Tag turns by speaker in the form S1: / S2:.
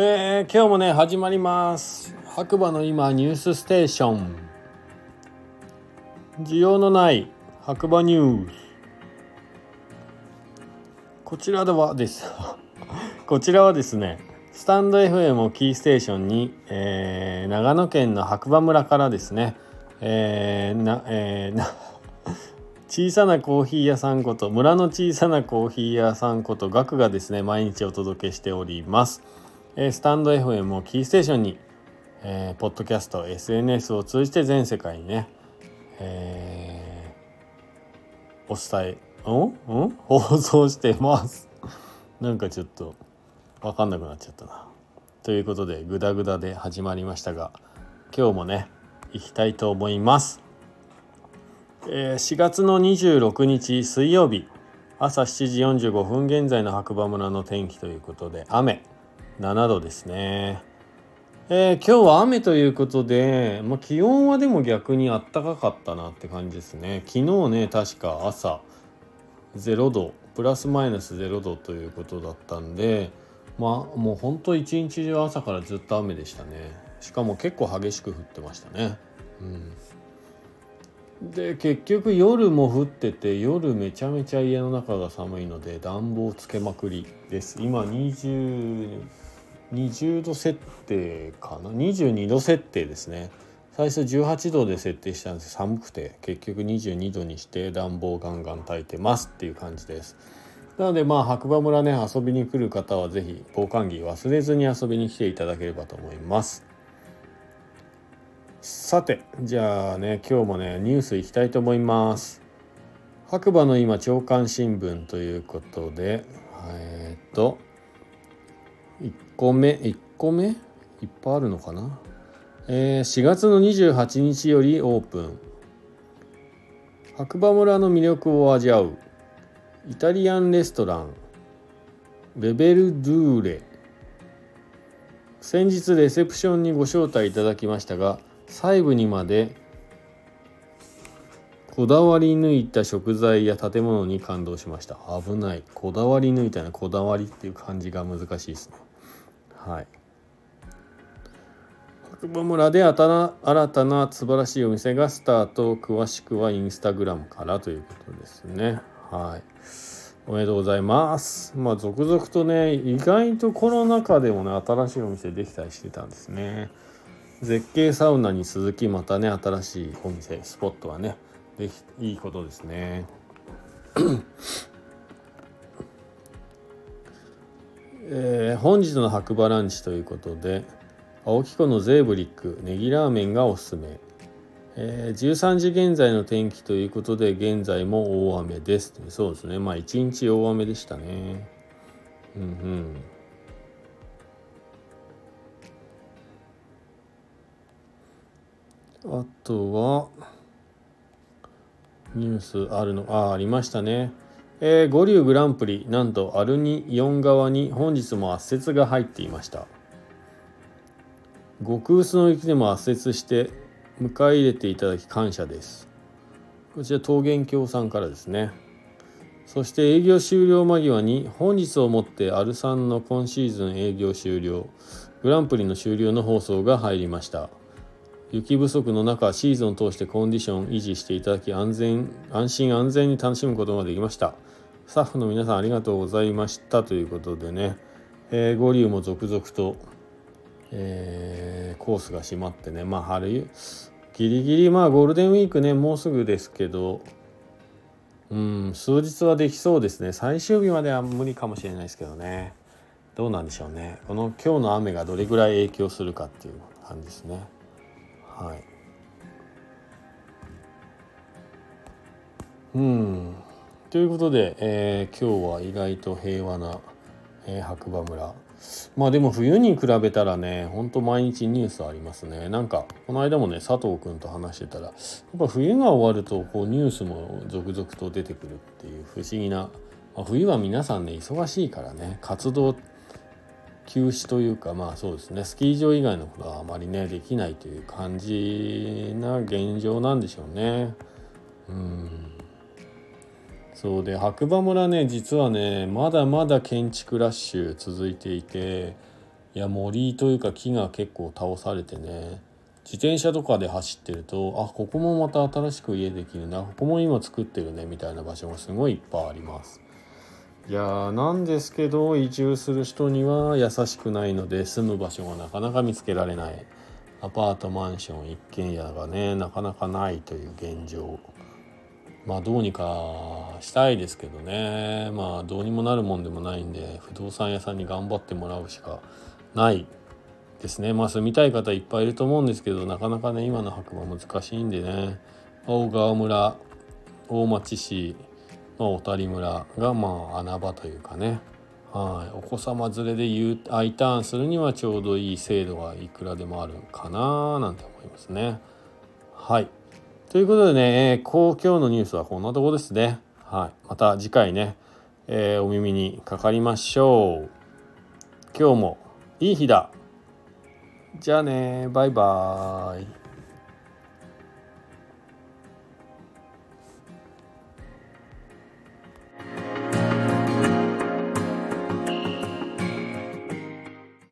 S1: えー、今日もね始まります。白馬の今ニュースステーション。需要のない白馬ニュース。こちらではです。こちらはですねスタンド FM をキーステーションに、えー、長野県の白馬村からですね、えー、な、えー、な 小さなコーヒー屋さんこと村の小さなコーヒー屋さんことガクがですね毎日お届けしております、スタンド FM をキーステーションに、えー、ポッドキャスト SNS を通じて全世界にね、えー、お伝えんん 放送してます。なんかちょっと分かんなくなっちゃったな。ということでグダグダで始まりましたが今日もね行きたいと思います。えー、4月の26日水曜日朝7時45分現在の白馬村の天気ということで雨。7度ですね、えー、今日は雨ということで、まあ、気温はでも逆にあったかかったなって感じですね。昨日ね確か朝0度プラスマイナス0度ということだったんでまあもうほんと一日中朝からずっと雨でしたね。しかも結構激しく降ってましたね。うん。で結局夜も降ってて夜めちゃめちゃ家の中が寒いので暖房つけまくりです。今20 20度設定かな？22度設定ですね。最初18度で設定したんです。寒くて。結局22度にして暖房ガンガン焚いてますっていう感じです。なのでまあ白馬村ね遊びに来る方は是非防寒着忘れずに遊びに来ていただければと思います。さてじゃあね今日もねニュースいきたいと思います。白馬の今朝刊新聞ということでえー、っと個目1個目？いっぱいあるのかな？えー、4月の28日よりオープン。白馬村の魅力を味わう。イタリアンレストラン。ベベルドゥーレ。先日レセプションにご招待いただきましたが細部にまでこだわり抜いた食材や建物に感動しました。危ない。こだわり抜いたなこだわりっていう感じが難しいですね。はい。白馬村で新たな素晴らしいお店がスタート詳しくはインスタグラムからということですね。はい。おめでとうございます。まあ続々とね意外とコロナ禍でもね新しいお店できたりしてたんですね。絶景サウナに続きまたね新しいお店スポットはねできいいことですね。えー、本日の白馬ランチということで青木湖のゼーブリックネギラーメンがおすすめ、えー、13時現在の天気ということで現在も大雨です。そうですね。まあ一日大雨でしたね。うんうん。あとはニュースあるのあありましたね。えー、五竜グランプリなんとアルニ4側に本日も圧雪が入っていました。極薄の雪でも圧雪して迎え入れていただき感謝です。こちら桃源郷さんからですね。そして営業終了間際に本日をもってアルさんの今シーズン営業終了グランプリの終了の放送が入りました。雪不足の中シーズンを通してコンディション維持していただき安全安心安全に楽しむことができました。スタッフの皆さんありがとうございましたということでね、えー、ゴリュウも続々と、えー、コースが閉まってね。まあ春ギリギリまあゴールデンウィークねもうすぐですけど。うん数日はできそうですね。最終日までは無理かもしれないですけどね。どうなんでしょうね。この今日の雨がどれぐらい影響するかっていう感じですね。はい。うん。ということで、えー、今日は意外と平和な、えー、白馬村。まあでも冬に比べたらねほんと毎日ニュースありますね。なんかこの間もね佐藤君と話してたらやっぱ冬が終わるとこうニュースも続々と出てくるっていう不思議な、まあ、冬は皆さんね忙しいからね活動休止というかまあそうですねスキー場以外のことはあまりねできないという感じな現状なんでしょうね。うん。そうで白馬村ね実はねまだまだ建築ラッシュ続いていていや森というか木が結構倒されてね自転車とかで走ってるとあここもまた新しく家できるなここも今作ってるねみたいな場所がすごいいっぱいあります。いやーなんですけど移住する人には優しくないので住む場所がなかなか見つけられない。アパートマンション一軒家がねなかなかないという現状。まあどうにかしたいですけどね。まあどうにもなるもんでもないんで不動産屋さんに頑張ってもらうしかないですね。まあ住みたい方いっぱいいると思うんですけどなかなかね今の白馬難しいんでね。大川村大町市の小谷村がまあ穴場というかね。はい。お子様連れで U ターンするにはちょうどいい制度がいくらでもあるかななんて思いますね。はい。ということでね、えー、今日のニュースはこんなとこですね。はい、また次回ね、えー、お耳にかかりましょう。今日もいい日だ。じゃあねバイバーイ。